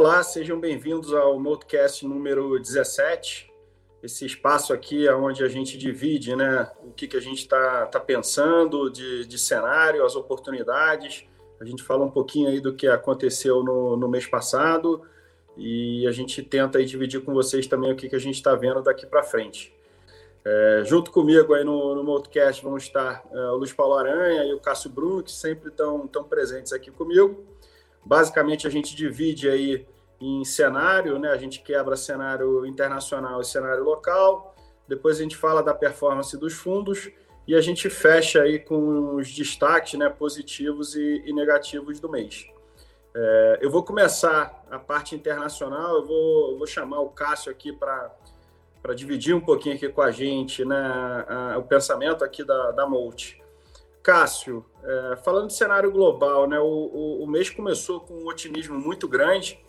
Olá, sejam bem-vindos ao Multicast número 17. Esse espaço aqui é onde a gente divide né, o que, que a gente está tá pensando de, de cenário, as oportunidades. A gente fala um pouquinho aí do que aconteceu no, no mês passado e a gente tenta aí dividir com vocês também o que, que a gente está vendo daqui para frente. É, junto comigo aí no, no vão estar é, o Luiz Paulo Aranha e o Cássio Bruno, que sempre estão tão presentes aqui comigo. Basicamente, a gente divide aí em cenário, né? A gente quebra cenário internacional e cenário local. Depois a gente fala da performance dos fundos e a gente fecha aí com os destaques, né? Positivos e, e negativos do mês. É, eu vou começar a parte internacional. Eu vou, eu vou chamar o Cássio aqui para para dividir um pouquinho aqui com a gente né, a, o pensamento aqui da, da. Cássio, é, falando de cenário global, né, o, o, o, mês começou com um otimismo muito grande,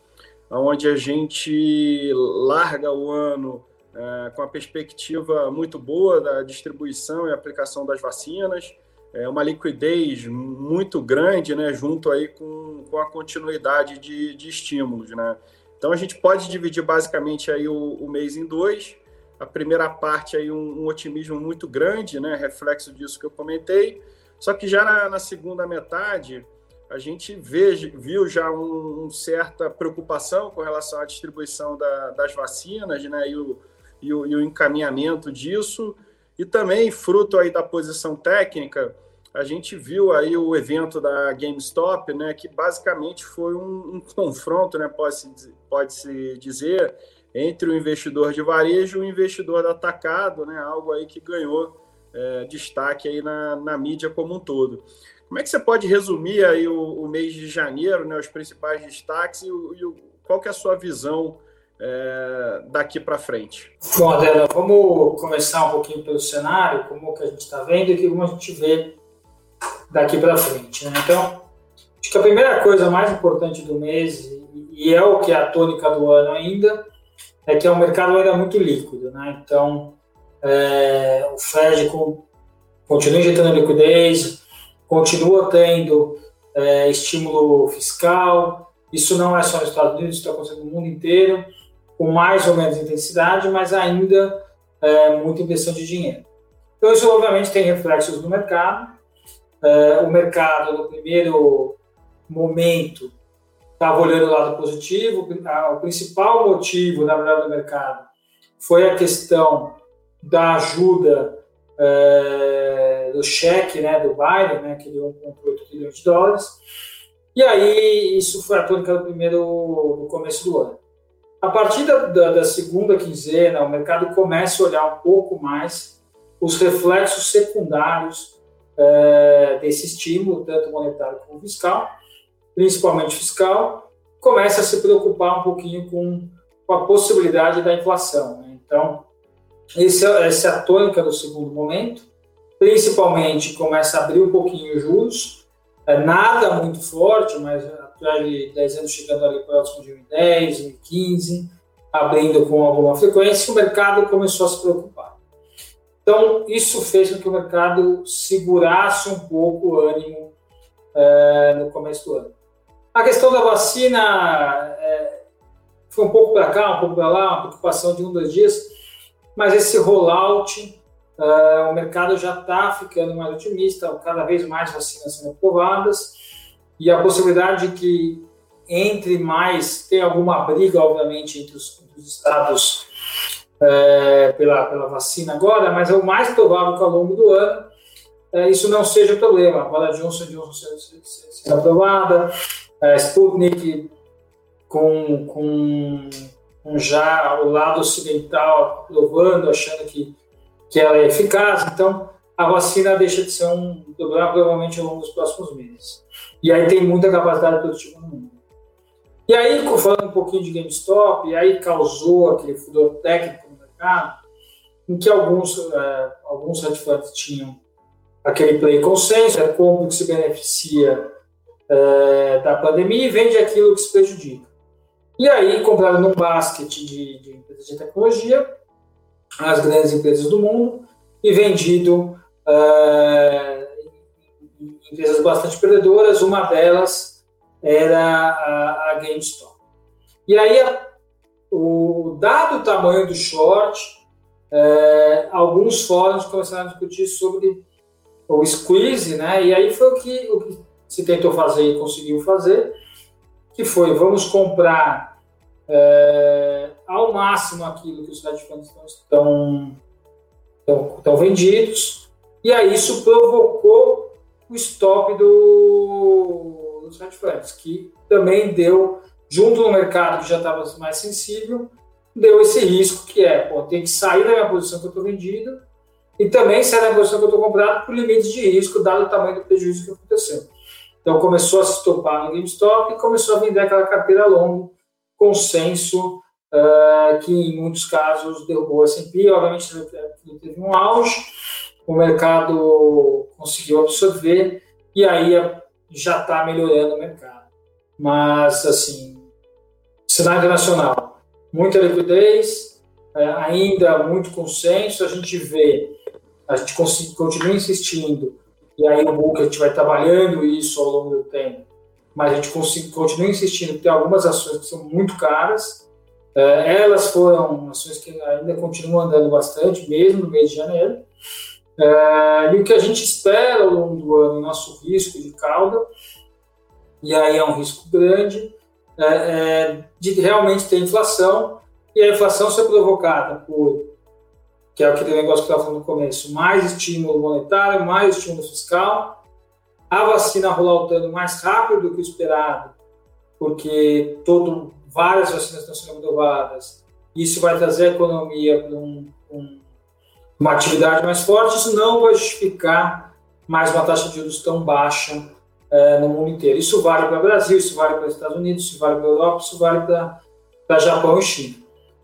onde a gente larga o ano é, com a perspectiva muito boa da distribuição e aplicação das vacinas, é, uma liquidez muito grande, né, junto aí com, com a continuidade de, de estímulos, né. Então a gente pode dividir basicamente aí o, o mês em dois. A primeira parte aí um, um otimismo muito grande, né, reflexo disso que eu comentei só que já na, na segunda metade, a gente vê, viu já uma um certa preocupação com relação à distribuição da, das vacinas né, e, o, e, o, e o encaminhamento disso. E também, fruto aí da posição técnica, a gente viu aí o evento da GameStop, né, que basicamente foi um, um confronto, né, pode-se pode -se dizer, entre o investidor de varejo e o investidor atacado, né, algo aí que ganhou é, destaque aí na, na mídia como um todo. Como é que você pode resumir aí o, o mês de janeiro, né, os principais destaques e, o, e o, qual que é a sua visão é, daqui para frente? Bom, Adela, vamos começar um pouquinho pelo cenário, como que a gente está vendo e como a gente vê daqui para frente. Né? Então, acho que a primeira coisa mais importante do mês, e é o que é a tônica do ano ainda, é que é um mercado ainda muito líquido. Né? Então, é, o Fed com, continua injetando liquidez, continua tendo é, estímulo fiscal. Isso não é só nos Estados Unidos, isso está acontecendo no mundo inteiro, com mais ou menos intensidade, mas ainda é, muita injeção de dinheiro. Então, isso obviamente tem reflexos no mercado. É, o mercado, no primeiro momento, estava olhando o lado positivo. O principal motivo, na verdade, do mercado foi a questão da ajuda é, do cheque né, do Biden, né, que deu 1,8 bilhões de dólares. E aí, isso foi a tônica do primeiro, no começo do ano. A partir da, da, da, segunda quinzena, o mercado começa a olhar um pouco mais os reflexos secundários é, desse estímulo, tanto monetário como fiscal, principalmente fiscal, começa a se preocupar um pouquinho com, com a possibilidade da inflação. Né? Então, esse, essa é a tônica do segundo momento. Principalmente começa a abrir um pouquinho os juros. É nada muito forte, mas atrás de 10 anos chegando ali próximo de 2010, 2015, abrindo com alguma frequência, o mercado começou a se preocupar. Então, isso fez com que o mercado segurasse um pouco o ânimo é, no começo do ano. A questão da vacina é, foi um pouco para cá, um pouco para lá, uma preocupação de um, dois dias mas esse rollout, uh, o mercado já está ficando mais otimista, cada vez mais vacinas sendo aprovadas, e a possibilidade de que entre mais, tem alguma briga, obviamente, entre os, entre os estados é, pela, pela vacina agora, mas é o mais provável que ao longo do ano é, isso não seja problema. Agora a Johnson Johnson sendo, sendo aprovada, Sputnik com, com já o lado ocidental provando, achando que, que ela é eficaz. Então, a vacina deixa de ser um provavelmente ao longo dos próximos meses. E aí tem muita capacidade produtiva no mundo. E aí, falando um pouquinho de GameStop, e aí causou aquele furor técnico no mercado, em que alguns, uh, alguns hedge tinham aquele play consenso, é como que se beneficia uh, da pandemia e vende aquilo que se prejudica. E aí compraram num basket de, de empresas de tecnologia, as grandes empresas do mundo, e vendido uh, empresas bastante perdedoras. Uma delas era a, a GameStop. E aí, o dado o tamanho do short, é, alguns fóruns começaram a discutir sobre o squeeze, né? E aí foi o que, o que se tentou fazer e conseguiu fazer, que foi vamos comprar é, ao máximo aquilo que os funds estão, estão, estão vendidos, e aí isso provocou o stop do, dos funds, que também deu, junto no mercado que já estava mais sensível, deu esse risco que é, pô, tem que sair da minha posição que eu estou vendido e também sair da posição que eu estou comprado por limites de risco, dado o tamanho do prejuízo que aconteceu. Então começou a se topar no GameStop e começou a vender aquela carteira longo, consenso, uh, que em muitos casos derrubou o S&P, obviamente teve um auge, o mercado conseguiu absorver e aí já está melhorando o mercado. Mas, assim, cenário internacional, muita liquidez, é, ainda muito consenso, a gente vê, a gente continua insistindo, e aí o book a gente vai trabalhando isso ao longo do tempo, mas a gente continua insistindo, tem algumas ações que são muito caras, é, elas foram ações que ainda continuam andando bastante, mesmo no mês de janeiro, é, e o que a gente espera ao longo do ano, nosso risco de cauda, e aí é um risco grande, é, é, de realmente ter inflação, e a inflação ser provocada por, que é aquele negócio que eu estava falando no começo, mais estímulo monetário, mais estímulo fiscal, a vacina rolando mais rápido do que o esperado, porque todo, várias vacinas estão sendo aprovadas, isso vai trazer a economia para um, um, uma atividade mais forte, isso não vai justificar mais uma taxa de juros tão baixa é, no mundo inteiro. Isso vale para o Brasil, isso vale para os Estados Unidos, isso vale para a Europa, isso vale para Japão e China.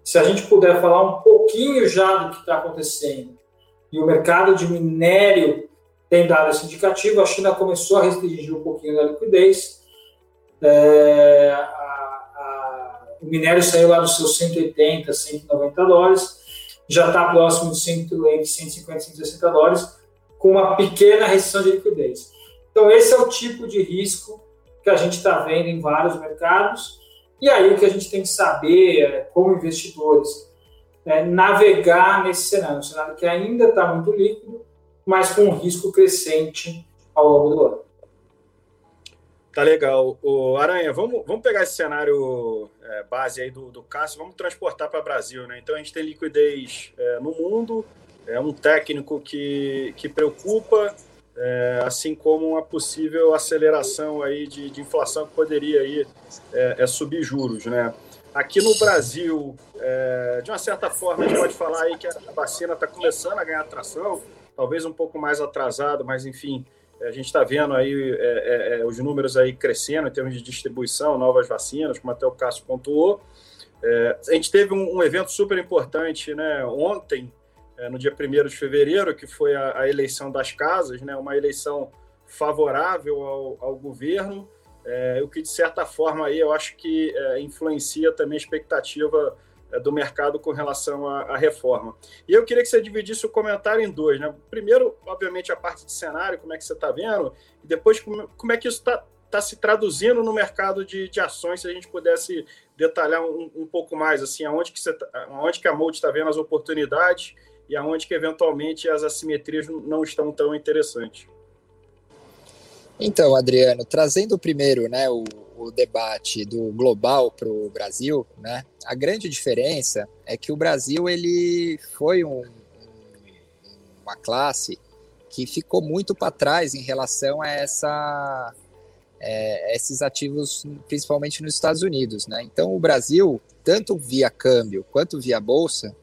Se a gente puder falar um pouquinho já do que está acontecendo, e o mercado de minério tem dado esse indicativo, a China começou a restringir um pouquinho da liquidez, é, a, a, o minério saiu lá dos seus 180, 190 dólares, já está próximo de 150, 160 dólares, com uma pequena restrição de liquidez. Então, esse é o tipo de risco que a gente está vendo em vários mercados. E aí, o que a gente tem que saber, é, como investidores, é navegar nesse cenário, um cenário que ainda está muito líquido, mas com risco crescente ao longo do ano. Tá legal. O Aranha, vamos, vamos pegar esse cenário é, base aí do, do Cássio, vamos transportar para o Brasil, né? Então a gente tem liquidez é, no mundo, é um técnico que, que preocupa, é, assim como uma possível aceleração aí de, de inflação que poderia aí, é, é subir juros, né? Aqui no Brasil, é, de uma certa forma, a gente pode falar aí que a vacina está começando a ganhar atração, talvez um pouco mais atrasado, mas enfim, a gente está vendo aí é, é, é, os números aí crescendo em termos de distribuição, novas vacinas, como até o Cássio pontuou. É, a gente teve um, um, evento super importante né, ontem, é, no dia 1 de fevereiro, que foi a, a, eleição das casas, né, uma eleição favorável ao, ao governo, é, o que de certa forma aí eu acho que influencia também a expectativa do mercado com relação à, à, reforma. E eu queria que você dividisse o comentário em dois. Né? Primeiro, obviamente, a parte de cenário, como é que você está vendo, e depois como, como é que isso está tá se traduzindo no mercado de, de ações, se a gente pudesse detalhar um, um pouco mais, assim, aonde que, você tá, aonde que a Mold está vendo as oportunidades e aonde que eventualmente as assimetrias não estão tão interessantes. Então, Adriano, trazendo primeiro né, o, o debate do global para o Brasil, né, a grande diferença é que o Brasil ele foi um, uma classe que ficou muito para trás em relação a essa, é, esses ativos, principalmente nos Estados Unidos. Né? Então, o Brasil, tanto via câmbio quanto via bolsa,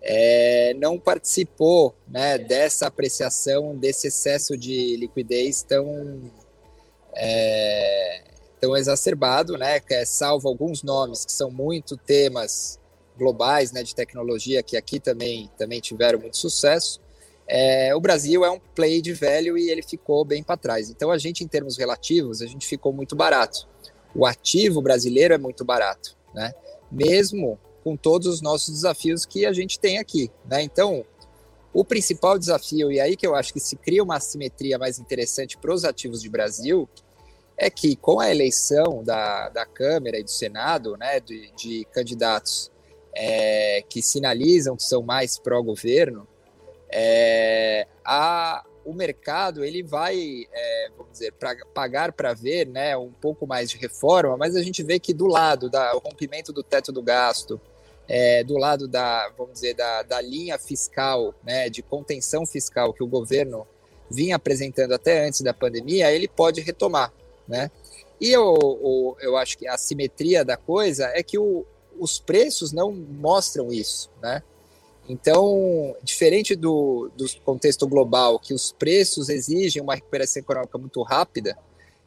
é, não participou né, dessa apreciação, desse excesso de liquidez tão, é, tão exacerbado, né, é, salvo alguns nomes que são muito temas globais né, de tecnologia, que aqui também, também tiveram muito sucesso. É, o Brasil é um play de velho e ele ficou bem para trás. Então, a gente, em termos relativos, a gente ficou muito barato. O ativo brasileiro é muito barato, né? mesmo com todos os nossos desafios que a gente tem aqui. Né? Então, o principal desafio, e aí que eu acho que se cria uma assimetria mais interessante para os ativos de Brasil, é que com a eleição da, da Câmara e do Senado, né, de, de candidatos é, que sinalizam que são mais pró-governo, é, a, o mercado ele vai, é, vamos dizer, pra, pagar para ver né, um pouco mais de reforma, mas a gente vê que do lado do rompimento do teto do gasto, é, do lado da, vamos dizer, da, da linha fiscal, né, de contenção fiscal que o governo vinha apresentando até antes da pandemia, ele pode retomar, né? E eu, eu, eu acho que a simetria da coisa é que o, os preços não mostram isso, né? Então, diferente do, do contexto global, que os preços exigem uma recuperação econômica muito rápida,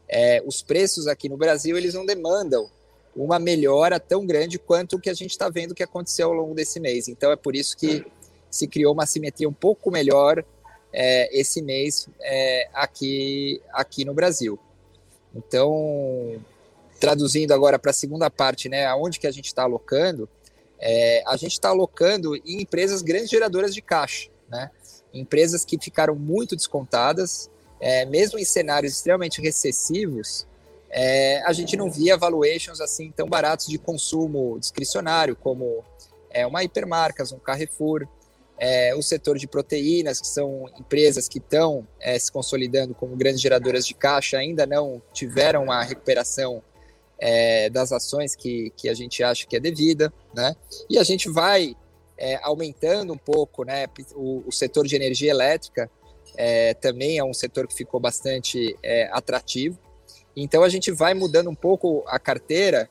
é, os preços aqui no Brasil eles não demandam uma melhora tão grande quanto o que a gente está vendo que aconteceu ao longo desse mês. Então, é por isso que se criou uma simetria um pouco melhor é, esse mês é, aqui, aqui no Brasil. Então, traduzindo agora para a segunda parte, né, aonde que a gente está alocando, é, a gente está alocando em empresas grandes geradoras de caixa, né? Empresas que ficaram muito descontadas, é, mesmo em cenários extremamente recessivos, é, a gente não via valuations assim tão baratos de consumo discricionário, como é, uma Hipermarcas, um Carrefour, é, o setor de proteínas, que são empresas que estão é, se consolidando como grandes geradoras de caixa, ainda não tiveram a recuperação é, das ações que, que a gente acha que é devida, né? E a gente vai é, aumentando um pouco, né? O, o, setor de energia elétrica é, também é um setor que ficou bastante é, atrativo. Então a gente vai mudando um pouco a carteira,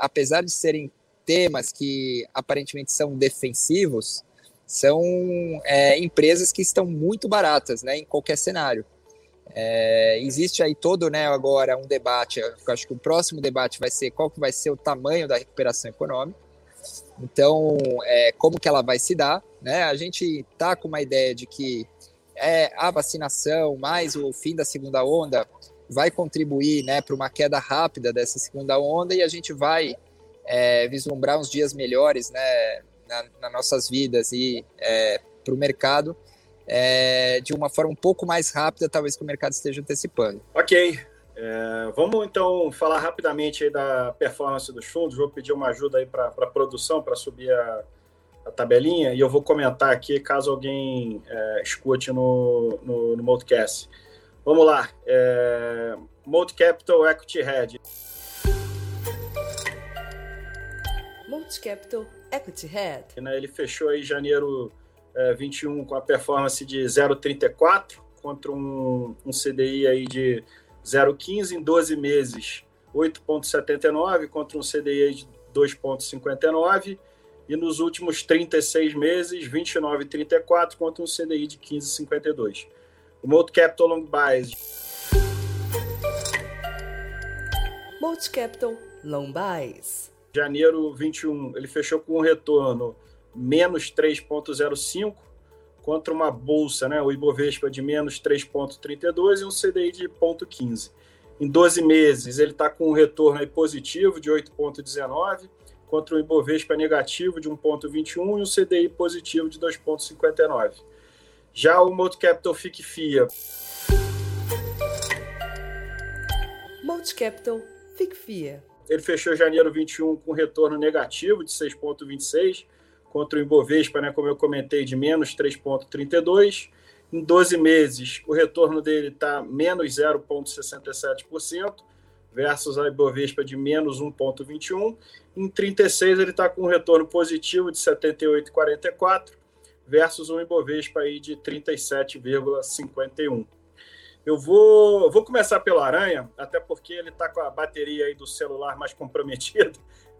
apesar de serem temas que aparentemente são defensivos, são é, empresas que estão muito baratas, né? Em qualquer cenário. É, existe aí todo, né, agora um debate, acho que o próximo debate vai ser qual que vai ser o tamanho da recuperação econômica. Então, é, como que ela vai se dar, né? A gente tá com uma ideia de que é, a vacinação mais o fim da segunda onda vai contribuir, né, para uma queda rápida dessa segunda onda e a gente vai é, vislumbrar uns dias melhores, né, nas na nossas vidas e é, para o mercado é, de uma forma um pouco mais rápida, talvez que o mercado esteja antecipando. Ok. É, vamos então falar rapidamente da performance dos fundos. Vou pedir uma ajuda aí para a produção para subir a, a, tabelinha e eu vou comentar aqui caso alguém é, escute no, no, no Multicast. Vamos lá. É, Multicapital Equity Head. Multicapital Equity Head. Ele fechou aí janeiro é, 21 com a performance de 0,34 contra um, um CDI aí de 0,15 em 12 meses, 8,79 contra um CDI de 2,59 e nos últimos 36 meses, 29,34 contra um CDI de 15,52. O Multi Capital Long Bias. Multi Capital Long Bias. Janeiro 21, ele fechou com um retorno menos 3,05 contra uma bolsa, né, o Ibovespa de menos 3,32 e um CDI de 0,15. Em 12 meses, ele está com um retorno aí positivo de 8,19 contra um Ibovespa negativo de 1,21 e um CDI positivo de 2,59. Já o Multicapital FIC FIA. Multicapital FIC FIA. Ele fechou janeiro 21 com retorno negativo de 6,26 contra o Ibovespa, né, como eu comentei, de menos 3,32. Em 12 meses, o retorno dele está menos 0,67%, versus a Ibovespa de menos 1,21%. Em 36, ele está com um retorno positivo de 78,44%, versus um Ibovespa aí de 37,51%. Eu vou, vou começar pelo Aranha, até porque ele está com a bateria aí do celular mais comprometida.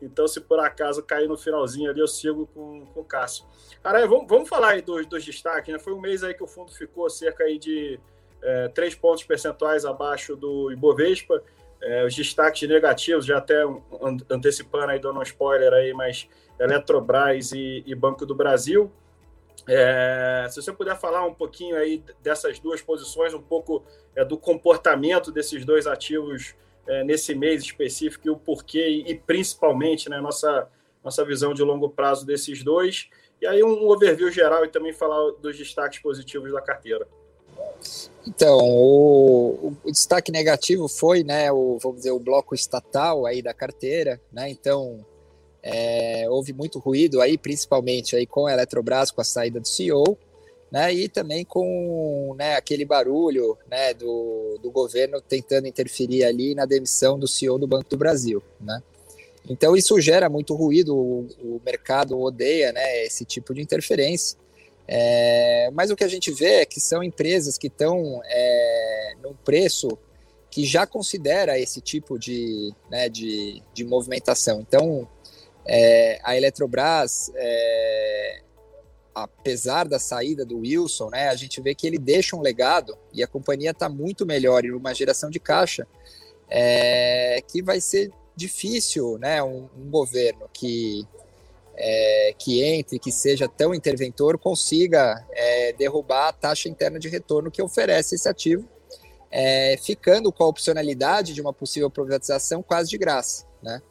Então, se por acaso cair no finalzinho ali, eu sigo com, com o Cássio. Aranha, vamos, vamos falar aí dos, dos destaques. Né? Foi um mês aí que o fundo ficou cerca aí de é, 3 pontos percentuais abaixo do Ibovespa. É, os destaques negativos, já até antecipando aí, dando um spoiler aí, mas Eletrobras e, e Banco do Brasil. É, se você puder falar um pouquinho aí dessas duas posições, um pouco é, do comportamento desses dois ativos é, nesse mês específico e o porquê, e, e, principalmente né, nossa, nossa visão de longo prazo desses dois. E aí um overview geral e também falar dos destaques positivos da carteira. Então, o, o, destaque negativo foi, né, o, vamos dizer, o bloco estatal aí da carteira, né, então é, houve muito ruído aí, principalmente aí com a Eletrobras, com a saída do CEO, né, e também com né, aquele barulho né, do, do governo tentando interferir ali na demissão do CEO do Banco do Brasil, né. Então isso gera muito ruído, o, o mercado odeia né, esse tipo de interferência, é, mas o que a gente vê é que são empresas que estão é, num preço que já considera esse tipo de, né, de, de movimentação. Então, é, a Eletrobras, é, apesar da saída do Wilson, né, a gente vê que ele deixa um legado e a companhia está muito melhor em uma geração de caixa é, que vai ser difícil, né, um, um governo que é, que entre, que seja tão interventor, consiga é, derrubar a taxa interna de retorno que oferece esse ativo, é, ficando com a opcionalidade de uma possível privatização quase de graça. Né?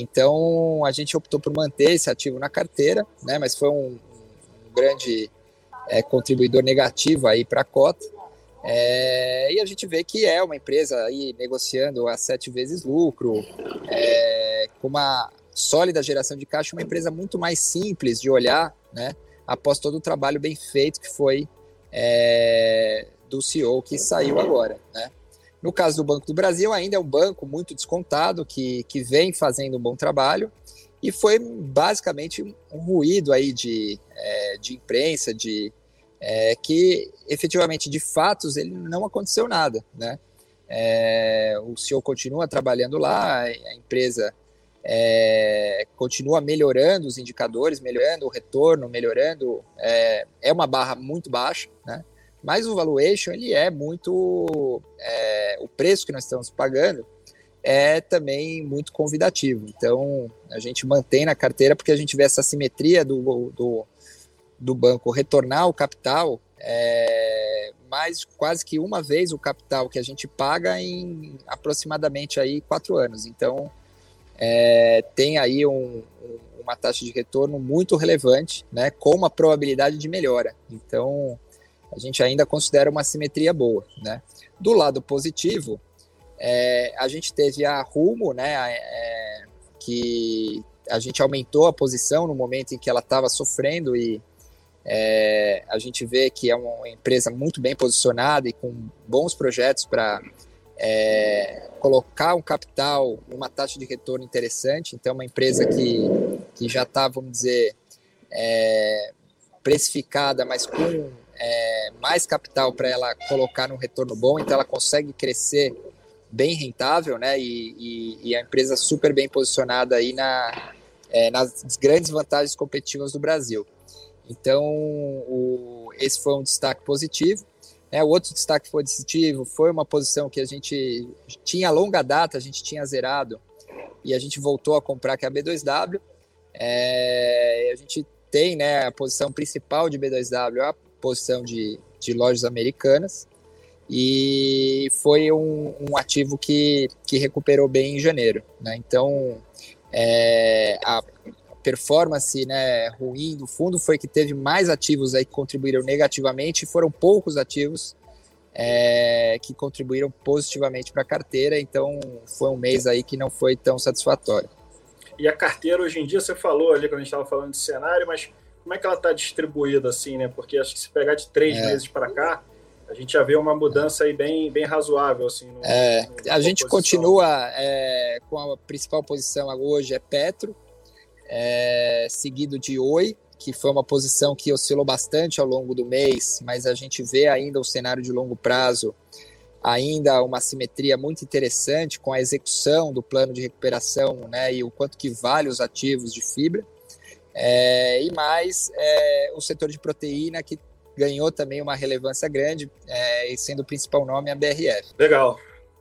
Então, a gente optou por manter esse ativo na carteira, né, mas foi um, um grande é, contribuidor negativo aí para a cota. É, e a gente vê que é uma empresa aí negociando a sete vezes lucro, é, com uma sólida geração de caixa, uma empresa muito mais simples de olhar, né? Após todo o trabalho bem feito que foi é, do CEO que saiu agora, né? No caso do Banco do Brasil, ainda é um banco muito descontado, que, que vem fazendo um bom trabalho, e foi basicamente um ruído aí de, é, de imprensa, de é, que efetivamente, de fatos, ele não aconteceu nada, né? É, o CEO continua trabalhando lá, a empresa é, continua melhorando os indicadores, melhorando o retorno, melhorando. É, é uma barra muito baixa, né? Mas o valuation ele é muito, é, o preço que nós estamos pagando é também muito convidativo. Então a gente mantém na carteira porque a gente vê essa simetria do, do, do banco retornar o capital é, mais quase que uma vez o capital que a gente paga em aproximadamente aí quatro anos. Então é, tem aí um, uma taxa de retorno muito relevante, né, com uma probabilidade de melhora. Então, a gente ainda considera uma simetria boa. Né? Do lado positivo, é, a gente teve a Rumo, né, é, que a gente aumentou a posição no momento em que ela estava sofrendo e é, a gente vê que é uma empresa muito bem posicionada e com bons projetos para é, colocar um capital, uma taxa de retorno interessante. Então, uma empresa que, que já está, vamos dizer, é, precificada, mas com é, mais capital para ela colocar num retorno bom, então ela consegue crescer bem rentável, né? E, e, e a empresa super bem posicionada aí na, é, nas grandes vantagens competitivas do Brasil. Então, o, esse foi um destaque positivo. É, o outro destaque positivo foi uma posição que a gente tinha longa data, a gente tinha zerado e a gente voltou a comprar, que é a B2W. É, a gente tem né, a posição principal de B2W, a posição de, de lojas americanas, e foi um, um, ativo que, que recuperou bem em janeiro. Né? Então, é, a performance né, ruim do fundo foi que teve mais ativos aí que contribuíram negativamente e foram poucos ativos é, que contribuíram positivamente para a carteira, então foi um mês aí que não foi tão satisfatório. E a carteira hoje em dia, você falou ali quando a gente estava falando de cenário, mas como é que ela está distribuída assim, né? Porque acho que se pegar de três é. meses para cá, a gente já vê uma mudança aí bem, bem razoável assim. No, é, no, a gente continua é, com a principal posição hoje é Petro, é, seguido de Oi, que foi uma posição que oscilou bastante ao longo do mês, mas a gente vê ainda o cenário de longo prazo, ainda uma simetria muito interessante com a execução do plano de recuperação né, e o quanto que vale os ativos de fibra. É, e mais é, o setor de proteína, que ganhou também uma relevância grande, é, sendo o principal nome a BRF. Legal.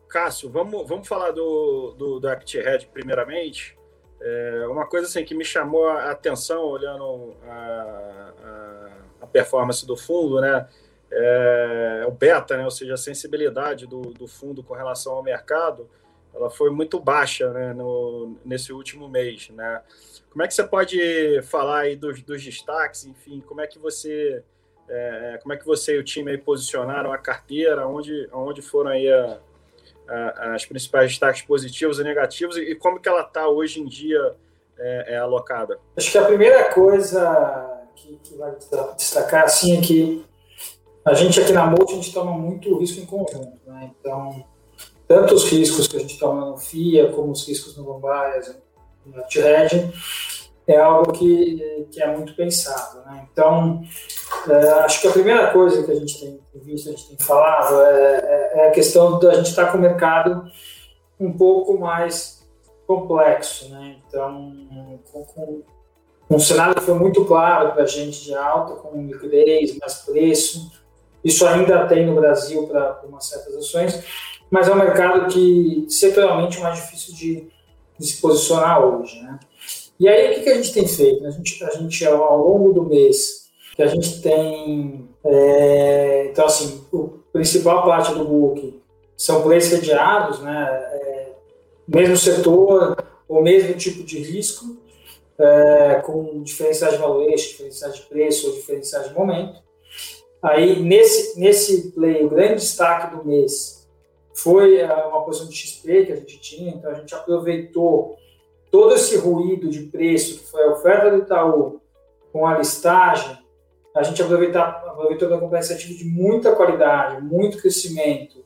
Cássio, vamos, vamos falar do, do, do ActRed primeiramente. É, uma coisa assim que me chamou a atenção olhando a, a, a performance do fundo, né? É, o beta, né? Ou seja, a sensibilidade do, do fundo com relação ao mercado, ela foi muito baixa, né? No, nesse último mês, né? Como é que você pode falar aí dos, dos destaques, enfim, como é que você É, como é que você e o time aí posicionaram a carteira? Onde, onde foram aí a, a, as principais destaques positivos e negativos? E, como que ela está hoje em dia é, é, alocada? Acho que a primeira coisa que, que vai destacar assim é que a gente aqui na Multi, a gente toma muito risco em conjunto. Né? Então, tanto os riscos que a gente toma no FIA, como os riscos no Bombaias, no Hedging, é algo que, que é muito pensado. Né? Então, é, acho que a primeira coisa que a gente tem visto, a gente tem falado, é, é, é a questão da gente estar com o mercado um pouco mais complexo. Né? Então, com, com um cenário que foi muito claro para a gente de alta, com liquidez, mais preço, isso ainda tem no Brasil para umas certas ações, mas é um mercado que setorialmente é mais difícil de, de se posicionar hoje. Né? E aí, o que, que a gente tem feito? A gente, a gente, ao longo do mês, que a gente tem. É, então, assim, o principal parte do book são plays sediados, né? É, mesmo setor, ou mesmo tipo de risco, é, com diferenciais de valuation, diferenciais de preço ou diferenciais de momento. Aí, nesse, nesse play, o grande destaque do mês foi é, uma posição de XP que a gente tinha, então a gente aproveitou todo esse ruído de preço que foi a oferta do Itaú com a listagem, a gente aproveitou, aproveitou uma compensativa de muita qualidade, muito crescimento,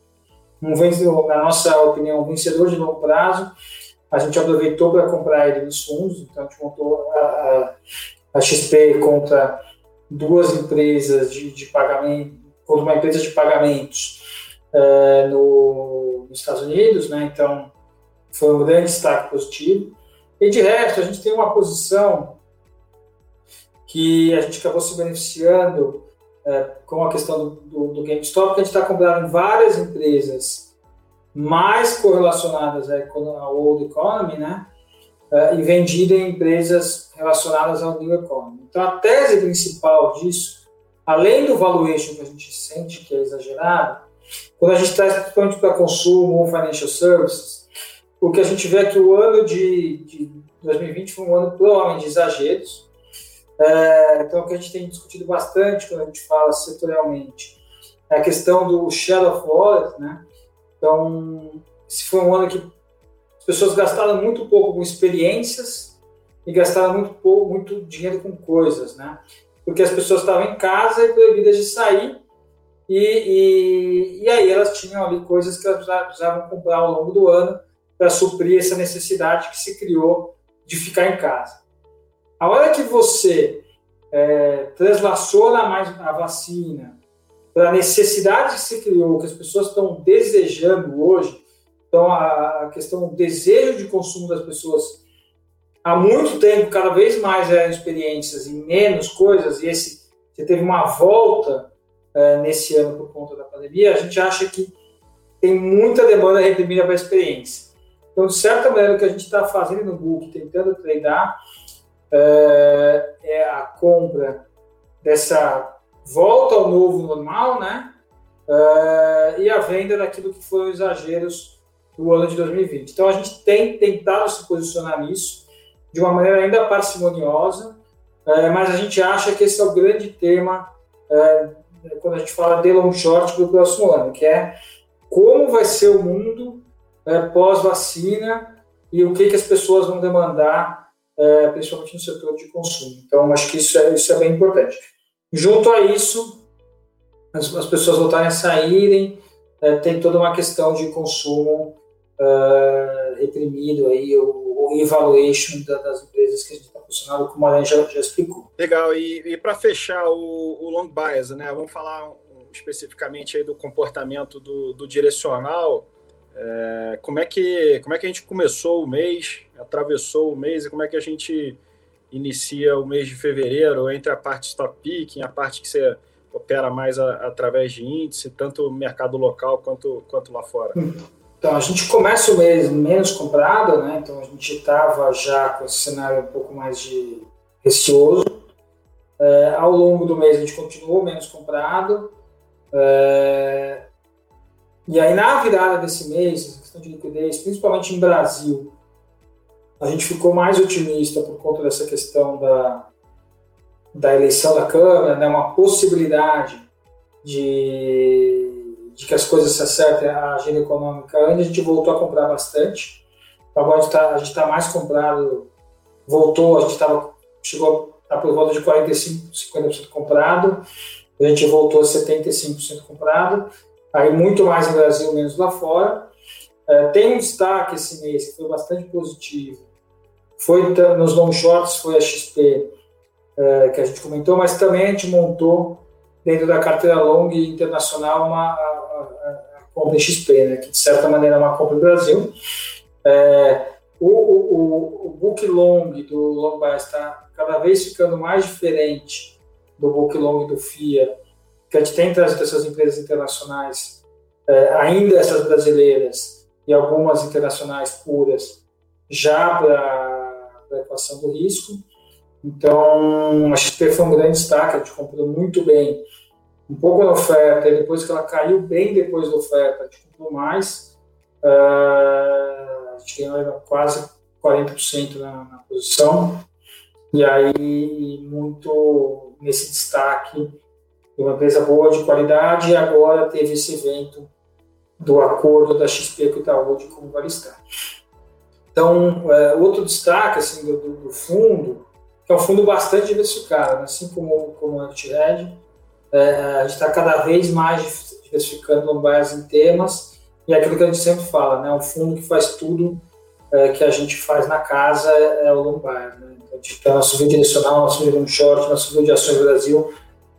um vencedor, na nossa opinião, um vencedor de longo prazo. A gente aproveitou para comprar ele nos fundos, então a gente montou a, a, a XP contra duas empresas de, de pagamento, contra uma empresa de pagamentos uh, no, nos Estados Unidos, né? então foi um grande destaque positivo. E de resto, a gente tem uma posição que a gente acabou se beneficiando é, com a questão do, do, do GameStop, que a gente está comprando em várias empresas mais correlacionadas à, à old economy, né? É, e vendida em empresas relacionadas ao new economy. Então, a tese principal disso, além do valuation que a gente sente que é exagerado, quando a gente traz principalmente para consumo ou financial services, o que a gente vê é que o ano de, de 2020 foi um ano provavelmente de exageros. É, então, o que a gente tem discutido bastante quando a gente fala setorialmente é a questão do share of wallet, né? Então, esse foi um ano que pessoas gastaram muito pouco com experiências e gastaram muito pouco, muito dinheiro com coisas, né? Porque as pessoas estavam em casa e proibidas de sair e, e, e aí elas tinham ali coisas que elas precisavam comprar ao longo do ano para suprir essa necessidade que se criou de ficar em casa. A hora que você é, translaciona mais a vacina para a necessidade que se criou, que as pessoas estão desejando hoje, então a, questão do desejo de consumo das pessoas há muito tempo, cada vez mais eram experiências e menos coisas, e esse, você teve uma volta é, nesse ano por conta da pandemia, a gente acha que tem muita demanda reprimida para a experiência. Então, de certa maneira, o que a gente está fazendo no book, tentando treinar, é, é, a compra dessa volta ao novo normal, né? É, e a venda daquilo que foram exageros do ano de 2020. Então, a gente tem tentado se posicionar nisso de uma maneira ainda parcimoniosa, é, mas a gente acha que esse é o grande tema é, quando a gente fala de long short do próximo ano, que é como vai ser o mundo é, pós-vacina e o que, que as pessoas vão demandar, principalmente no setor de consumo. Então, acho que isso é, isso é bem importante. Junto a isso, as, as pessoas voltarem a saírem, tem toda uma questão de consumo é, reprimido aí, o, o evaluation da, das empresas que a gente está funcionando, como a já, já explicou. Legal, e, e para fechar o, o long bias, né, vamos falar especificamente aí do comportamento do, do direcional, é, como, é que, como é que a gente começou o mês, atravessou o mês e como é que a gente inicia o mês de fevereiro entre a parte stop picking, a parte que você opera mais a, através de índice, tanto mercado local quanto, quanto lá fora? Então, a gente começa o mês menos comprado, né? Então, a gente estava já com esse cenário um pouco mais de receoso. É, ao longo do mês, a gente continuou menos comprado. É, e aí, na virada desse mês, essa questão de liquidez, principalmente em Brasil, a gente ficou mais otimista por conta dessa questão da, da eleição da Câmara, né, uma possibilidade de, de que as coisas se acertem a agenda econômica, a gente voltou a comprar bastante. Então, agora a gente está tá mais comprado, voltou, a gente tava, chegou a tá por volta de 45%, 50% comprado, a gente voltou a 75% comprado, aí muito mais no Brasil, menos lá fora. É, tem um destaque esse mês que foi bastante positivo, foi nos long shorts, foi a XP, é, que a gente comentou, mas também a gente montou dentro da carteira long internacional uma compra XP, né, que de certa maneira é uma compra do Brasil. É, o, o, o, book long do long buy está cada vez ficando mais diferente do book long do FIA, que a gente tem trazido essas empresas internacionais, é, ainda essas brasileiras e algumas internacionais puras, já para a equação do risco. Então, a XP foi um grande destaque, a gente comprou muito bem, um pouco na oferta, e depois que ela caiu bem depois da oferta, a gente comprou mais, uh, a gente ganhou quase 40% na, na posição, e aí muito nesse destaque de uma empresa boa, de qualidade, e agora teve esse evento do acordo da XP com o Itaú de como vai estar. Então, é, outro destaque assim, do, do, fundo, que é um fundo bastante diversificado, né? assim como, como o ActiRed, é, a gente está cada vez mais diversificando com em temas, e é aquilo que a gente sempre fala, né? um fundo que faz tudo é, que a gente faz na casa é, é o Lombard. Né? Então, a gente tem nosso view direcional, nosso view short, nosso view de ações do Brasil,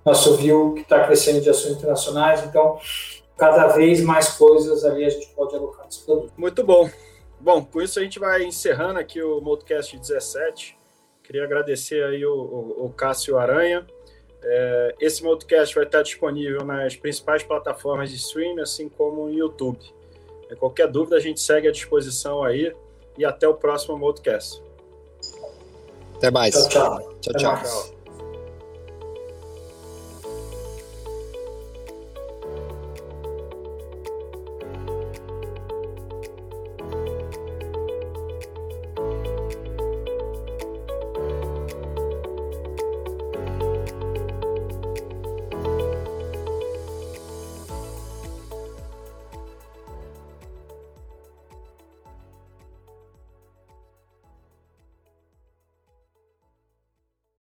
nosso view que está crescendo de ações internacionais, então cada vez mais coisas ali a gente pode alocar nesse produto. Muito bom. Bom, com isso a gente vai encerrando aqui o Modcast 17. Queria agradecer aí o, o, o Cássio Aranha. É, esse Modcast vai estar disponível nas principais plataformas de streaming, assim como no YouTube. É, qualquer dúvida a gente segue à disposição aí e até o próximo Modcast. Até mais. Tchau, tchau. tchau, tchau.